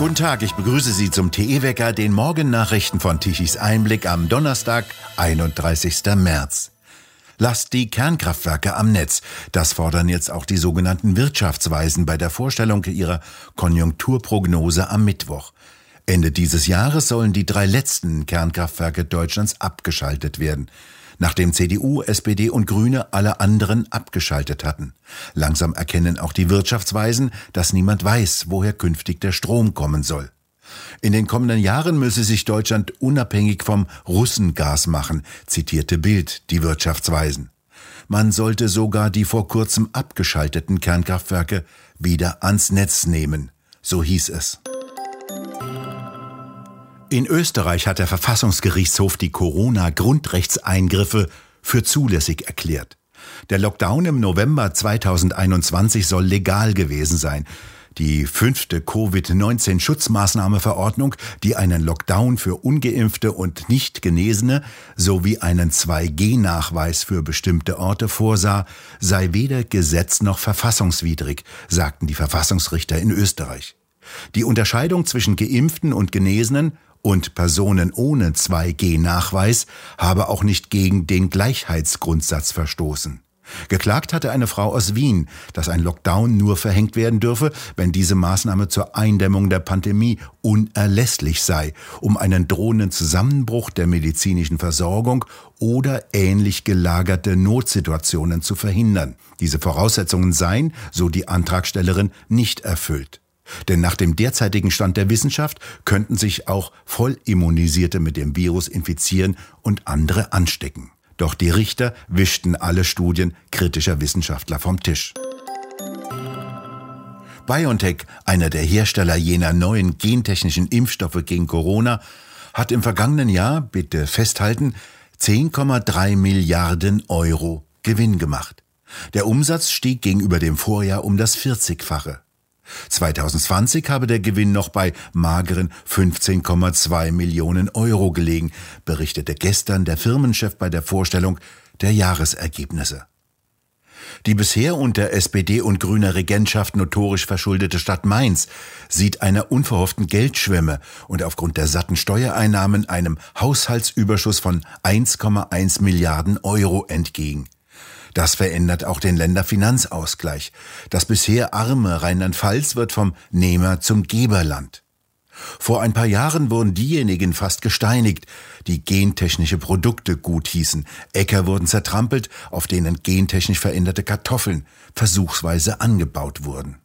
Guten Tag, ich begrüße Sie zum TE-Wecker, den Morgennachrichten von Tichys Einblick am Donnerstag, 31. März. Lasst die Kernkraftwerke am Netz. Das fordern jetzt auch die sogenannten Wirtschaftsweisen bei der Vorstellung ihrer Konjunkturprognose am Mittwoch. Ende dieses Jahres sollen die drei letzten Kernkraftwerke Deutschlands abgeschaltet werden nachdem CDU, SPD und Grüne alle anderen abgeschaltet hatten. Langsam erkennen auch die Wirtschaftsweisen, dass niemand weiß, woher künftig der Strom kommen soll. In den kommenden Jahren müsse sich Deutschland unabhängig vom Russengas machen, zitierte Bild die Wirtschaftsweisen. Man sollte sogar die vor kurzem abgeschalteten Kernkraftwerke wieder ans Netz nehmen, so hieß es. In Österreich hat der Verfassungsgerichtshof die Corona-Grundrechtseingriffe für zulässig erklärt. Der Lockdown im November 2021 soll legal gewesen sein. Die fünfte Covid-19-Schutzmaßnahmeverordnung, die einen Lockdown für ungeimpfte und nicht Genesene sowie einen 2G-Nachweis für bestimmte Orte vorsah, sei weder Gesetz noch verfassungswidrig, sagten die Verfassungsrichter in Österreich. Die Unterscheidung zwischen Geimpften und Genesenen und Personen ohne 2G-Nachweis habe auch nicht gegen den Gleichheitsgrundsatz verstoßen. Geklagt hatte eine Frau aus Wien, dass ein Lockdown nur verhängt werden dürfe, wenn diese Maßnahme zur Eindämmung der Pandemie unerlässlich sei, um einen drohenden Zusammenbruch der medizinischen Versorgung oder ähnlich gelagerte Notsituationen zu verhindern. Diese Voraussetzungen seien, so die Antragstellerin, nicht erfüllt. Denn nach dem derzeitigen Stand der Wissenschaft könnten sich auch Vollimmunisierte mit dem Virus infizieren und andere anstecken. Doch die Richter wischten alle Studien kritischer Wissenschaftler vom Tisch. BioNTech, einer der Hersteller jener neuen gentechnischen Impfstoffe gegen Corona, hat im vergangenen Jahr, bitte festhalten, 10,3 Milliarden Euro Gewinn gemacht. Der Umsatz stieg gegenüber dem Vorjahr um das 40-fache. 2020 habe der Gewinn noch bei mageren 15,2 Millionen Euro gelegen, berichtete gestern der Firmenchef bei der Vorstellung der Jahresergebnisse. Die bisher unter SPD und grüner Regentschaft notorisch verschuldete Stadt Mainz sieht einer unverhofften Geldschwemme und aufgrund der satten Steuereinnahmen einem Haushaltsüberschuss von 1,1 Milliarden Euro entgegen. Das verändert auch den Länderfinanzausgleich. Das bisher arme Rheinland-Pfalz wird vom Nehmer zum Geberland. Vor ein paar Jahren wurden diejenigen fast gesteinigt, die gentechnische Produkte gut hießen. Äcker wurden zertrampelt, auf denen gentechnisch veränderte Kartoffeln versuchsweise angebaut wurden.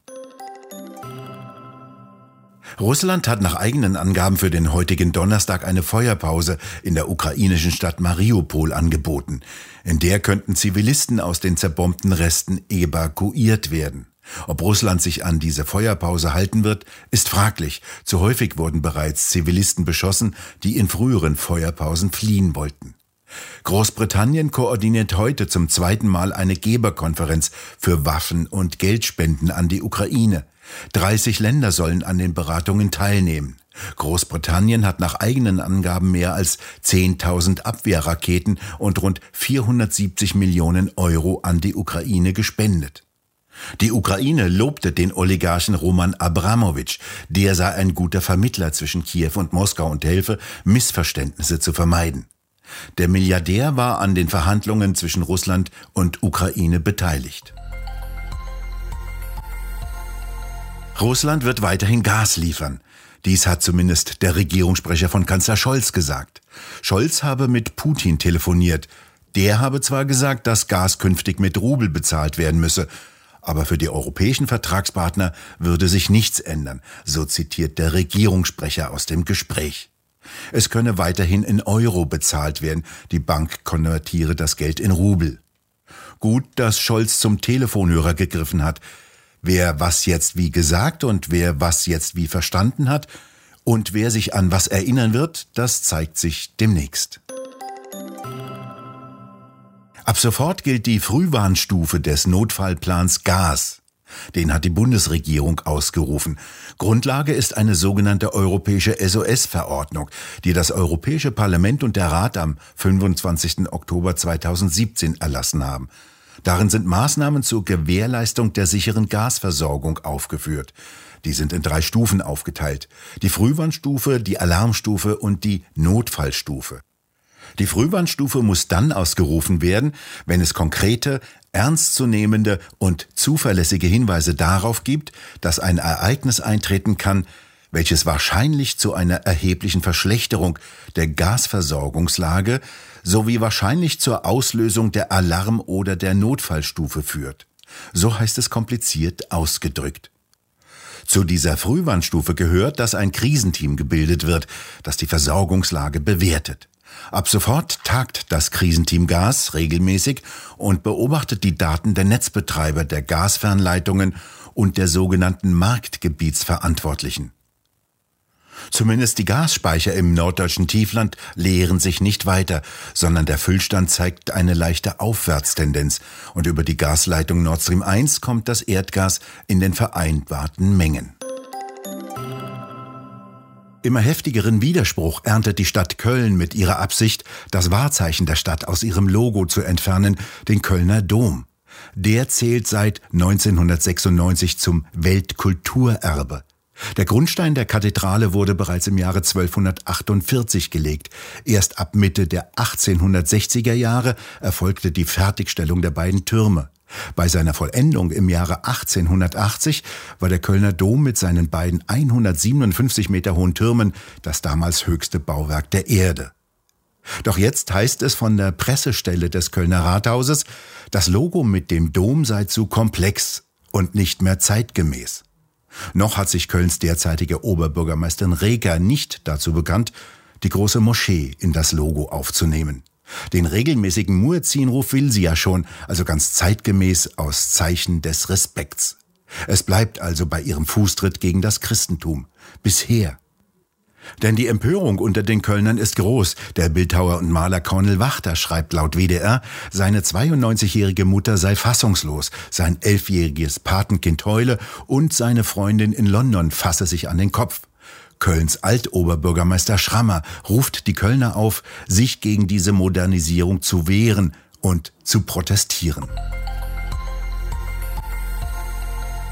Russland hat nach eigenen Angaben für den heutigen Donnerstag eine Feuerpause in der ukrainischen Stadt Mariupol angeboten. In der könnten Zivilisten aus den zerbombten Resten evakuiert werden. Ob Russland sich an diese Feuerpause halten wird, ist fraglich. Zu häufig wurden bereits Zivilisten beschossen, die in früheren Feuerpausen fliehen wollten. Großbritannien koordiniert heute zum zweiten Mal eine Geberkonferenz für Waffen und Geldspenden an die Ukraine. 30 Länder sollen an den Beratungen teilnehmen. Großbritannien hat nach eigenen Angaben mehr als 10.000 Abwehrraketen und rund 470 Millionen Euro an die Ukraine gespendet. Die Ukraine lobte den Oligarchen Roman Abramowitsch. Der sei ein guter Vermittler zwischen Kiew und Moskau und helfe, Missverständnisse zu vermeiden. Der Milliardär war an den Verhandlungen zwischen Russland und Ukraine beteiligt. Russland wird weiterhin Gas liefern. Dies hat zumindest der Regierungssprecher von Kanzler Scholz gesagt. Scholz habe mit Putin telefoniert. Der habe zwar gesagt, dass Gas künftig mit Rubel bezahlt werden müsse, aber für die europäischen Vertragspartner würde sich nichts ändern, so zitiert der Regierungssprecher aus dem Gespräch. Es könne weiterhin in Euro bezahlt werden, die Bank konvertiere das Geld in Rubel. Gut, dass Scholz zum Telefonhörer gegriffen hat. Wer was jetzt wie gesagt und wer was jetzt wie verstanden hat und wer sich an was erinnern wird, das zeigt sich demnächst. Ab sofort gilt die Frühwarnstufe des Notfallplans Gas. Den hat die Bundesregierung ausgerufen. Grundlage ist eine sogenannte europäische SOS-Verordnung, die das Europäische Parlament und der Rat am 25. Oktober 2017 erlassen haben. Darin sind Maßnahmen zur Gewährleistung der sicheren Gasversorgung aufgeführt. Die sind in drei Stufen aufgeteilt. Die Frühwarnstufe, die Alarmstufe und die Notfallstufe. Die Frühwarnstufe muss dann ausgerufen werden, wenn es konkrete, ernstzunehmende und zuverlässige Hinweise darauf gibt, dass ein Ereignis eintreten kann, welches wahrscheinlich zu einer erheblichen Verschlechterung der Gasversorgungslage sowie wahrscheinlich zur Auslösung der Alarm- oder der Notfallstufe führt. So heißt es kompliziert ausgedrückt. Zu dieser Frühwarnstufe gehört, dass ein Krisenteam gebildet wird, das die Versorgungslage bewertet. Ab sofort tagt das Krisenteam Gas regelmäßig und beobachtet die Daten der Netzbetreiber der Gasfernleitungen und der sogenannten Marktgebietsverantwortlichen. Zumindest die Gasspeicher im norddeutschen Tiefland leeren sich nicht weiter, sondern der Füllstand zeigt eine leichte Aufwärtstendenz und über die Gasleitung Nord Stream 1 kommt das Erdgas in den vereinbarten Mengen. Immer heftigeren Widerspruch erntet die Stadt Köln mit ihrer Absicht, das Wahrzeichen der Stadt aus ihrem Logo zu entfernen, den Kölner Dom. Der zählt seit 1996 zum Weltkulturerbe. Der Grundstein der Kathedrale wurde bereits im Jahre 1248 gelegt. Erst ab Mitte der 1860er Jahre erfolgte die Fertigstellung der beiden Türme. Bei seiner Vollendung im Jahre 1880 war der Kölner Dom mit seinen beiden 157 Meter hohen Türmen das damals höchste Bauwerk der Erde. Doch jetzt heißt es von der Pressestelle des Kölner Rathauses, das Logo mit dem Dom sei zu komplex und nicht mehr zeitgemäß. Noch hat sich Kölns derzeitige Oberbürgermeisterin Reger nicht dazu bekannt, die große Moschee in das Logo aufzunehmen. Den regelmäßigen Muezzinruf will sie ja schon, also ganz zeitgemäß aus Zeichen des Respekts. Es bleibt also bei ihrem Fußtritt gegen das Christentum. Bisher. Denn die Empörung unter den Kölnern ist groß. Der Bildhauer und Maler Cornel Wachter schreibt laut WDR, seine 92-jährige Mutter sei fassungslos, sein elfjähriges Patenkind heule und seine Freundin in London fasse sich an den Kopf. Kölns Altoberbürgermeister Schrammer ruft die Kölner auf, sich gegen diese Modernisierung zu wehren und zu protestieren.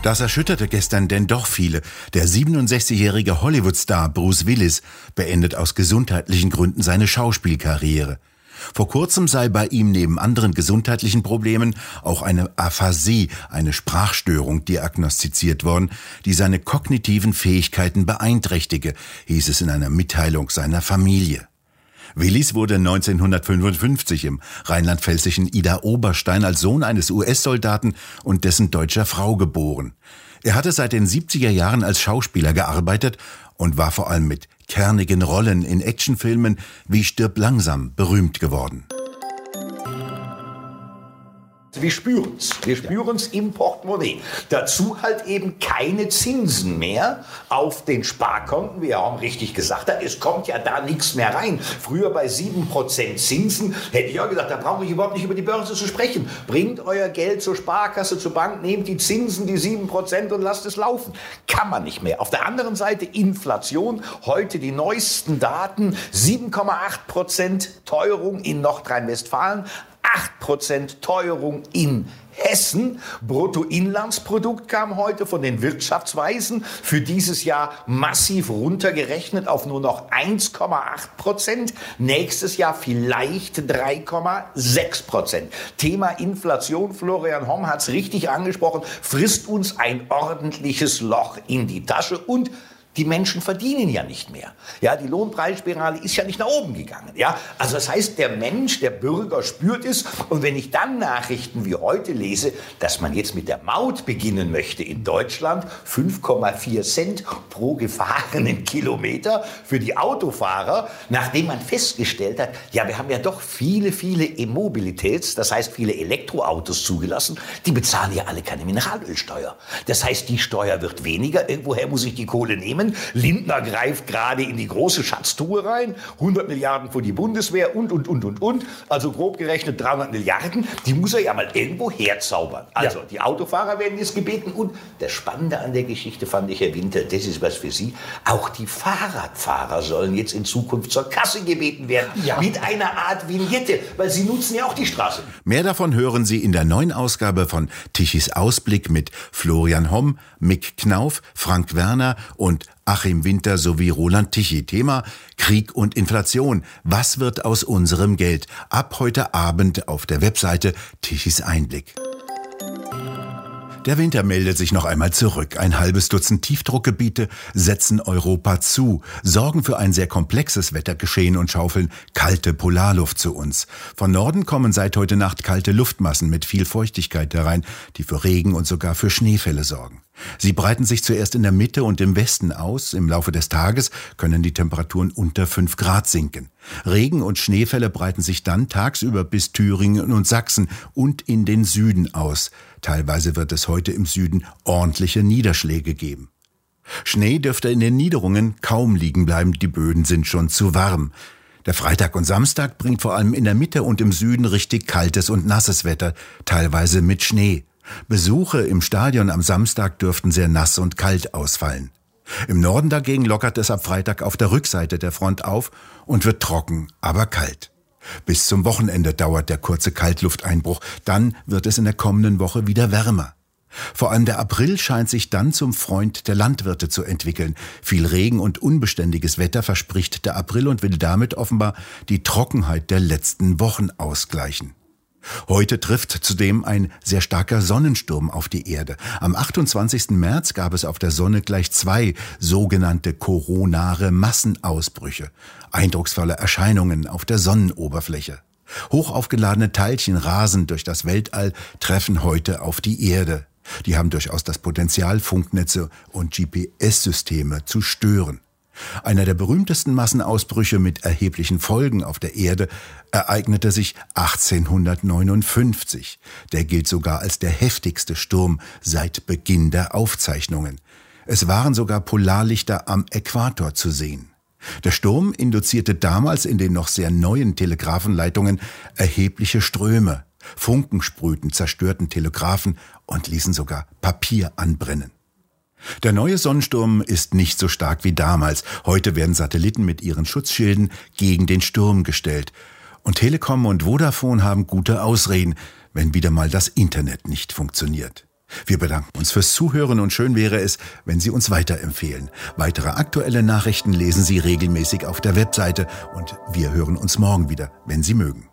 Das erschütterte gestern denn doch viele. Der 67-jährige Hollywood-Star Bruce Willis beendet aus gesundheitlichen Gründen seine Schauspielkarriere. Vor kurzem sei bei ihm neben anderen gesundheitlichen Problemen auch eine Aphasie, eine Sprachstörung diagnostiziert worden, die seine kognitiven Fähigkeiten beeinträchtige, hieß es in einer Mitteilung seiner Familie. Willis wurde 1955 im rheinland-pfälzischen Ida Oberstein als Sohn eines US-Soldaten und dessen deutscher Frau geboren. Er hatte seit den 70er Jahren als Schauspieler gearbeitet und war vor allem mit kernigen Rollen in Actionfilmen wie Stirb langsam berühmt geworden. Wir spüren es. Wir spüren es im Portemonnaie. Dazu halt eben keine Zinsen mehr auf den Sparkonten. Wir haben richtig gesagt, es kommt ja da nichts mehr rein. Früher bei 7% Zinsen hätte ich auch gesagt, da brauche ich überhaupt nicht über die Börse zu sprechen. Bringt euer Geld zur Sparkasse, zur Bank, nehmt die Zinsen, die 7% und lasst es laufen. Kann man nicht mehr. Auf der anderen Seite Inflation. Heute die neuesten Daten. 7,8% Teuerung in Nordrhein-Westfalen. 8% Teuerung in Hessen. Bruttoinlandsprodukt kam heute von den Wirtschaftsweisen für dieses Jahr massiv runtergerechnet auf nur noch 1,8 Prozent. Nächstes Jahr vielleicht 3,6 Prozent. Thema Inflation, Florian Homm hat es richtig angesprochen, frisst uns ein ordentliches Loch in die Tasche und die Menschen verdienen ja nicht mehr. Ja, die Lohnpreisspirale ist ja nicht nach oben gegangen. Ja, also das heißt, der Mensch, der Bürger spürt es. Und wenn ich dann Nachrichten wie heute lese, dass man jetzt mit der Maut beginnen möchte in Deutschland, 5,4 Cent pro gefahrenen Kilometer für die Autofahrer, nachdem man festgestellt hat, ja, wir haben ja doch viele, viele E-Mobilitäts, das heißt viele Elektroautos zugelassen, die bezahlen ja alle keine Mineralölsteuer. Das heißt, die Steuer wird weniger. Irgendwoher muss ich die Kohle nehmen? Zusammen. Lindner greift gerade in die große Schatztruhe rein. 100 Milliarden für die Bundeswehr und, und, und, und, und. Also grob gerechnet 300 Milliarden. Die muss er ja mal irgendwo herzaubern. Also ja. die Autofahrer werden jetzt gebeten. Und das Spannende an der Geschichte fand ich, Herr Winter, das ist was für Sie. Auch die Fahrradfahrer sollen jetzt in Zukunft zur Kasse gebeten werden. Ja. Mit einer Art Vignette, weil sie nutzen ja auch die Straße. Mehr davon hören Sie in der neuen Ausgabe von Tichys Ausblick mit Florian Homm, Mick Knauf, Frank Werner und Achim Winter sowie Roland Tichy. Thema Krieg und Inflation. Was wird aus unserem Geld? Ab heute Abend auf der Webseite Tichys Einblick. Der Winter meldet sich noch einmal zurück. Ein halbes Dutzend Tiefdruckgebiete setzen Europa zu, sorgen für ein sehr komplexes Wettergeschehen und schaufeln kalte Polarluft zu uns. Von Norden kommen seit heute Nacht kalte Luftmassen mit viel Feuchtigkeit herein, die für Regen und sogar für Schneefälle sorgen. Sie breiten sich zuerst in der Mitte und im Westen aus. Im Laufe des Tages können die Temperaturen unter 5 Grad sinken. Regen- und Schneefälle breiten sich dann tagsüber bis Thüringen und Sachsen und in den Süden aus. Teilweise wird es heute im Süden ordentliche Niederschläge geben. Schnee dürfte in den Niederungen kaum liegen bleiben, die Böden sind schon zu warm. Der Freitag und Samstag bringt vor allem in der Mitte und im Süden richtig kaltes und nasses Wetter, teilweise mit Schnee. Besuche im Stadion am Samstag dürften sehr nass und kalt ausfallen. Im Norden dagegen lockert es ab Freitag auf der Rückseite der Front auf und wird trocken, aber kalt. Bis zum Wochenende dauert der kurze Kaltlufteinbruch, dann wird es in der kommenden Woche wieder wärmer. Vor allem der April scheint sich dann zum Freund der Landwirte zu entwickeln. Viel Regen und unbeständiges Wetter verspricht der April und will damit offenbar die Trockenheit der letzten Wochen ausgleichen. Heute trifft zudem ein sehr starker Sonnensturm auf die Erde. Am 28. März gab es auf der Sonne gleich zwei sogenannte koronare Massenausbrüche, eindrucksvolle Erscheinungen auf der Sonnenoberfläche. Hochaufgeladene Teilchen rasen durch das Weltall, treffen heute auf die Erde. Die haben durchaus das Potenzial, Funknetze und GPS-Systeme zu stören. Einer der berühmtesten Massenausbrüche mit erheblichen Folgen auf der Erde ereignete sich 1859. Der gilt sogar als der heftigste Sturm seit Beginn der Aufzeichnungen. Es waren sogar Polarlichter am Äquator zu sehen. Der Sturm induzierte damals in den noch sehr neuen Telegrafenleitungen erhebliche Ströme. Funken sprühten, zerstörten Telegraphen und ließen sogar Papier anbrennen. Der neue Sonnensturm ist nicht so stark wie damals. Heute werden Satelliten mit ihren Schutzschilden gegen den Sturm gestellt. Und Telekom und Vodafone haben gute Ausreden, wenn wieder mal das Internet nicht funktioniert. Wir bedanken uns fürs Zuhören und schön wäre es, wenn Sie uns weiterempfehlen. Weitere aktuelle Nachrichten lesen Sie regelmäßig auf der Webseite und wir hören uns morgen wieder, wenn Sie mögen.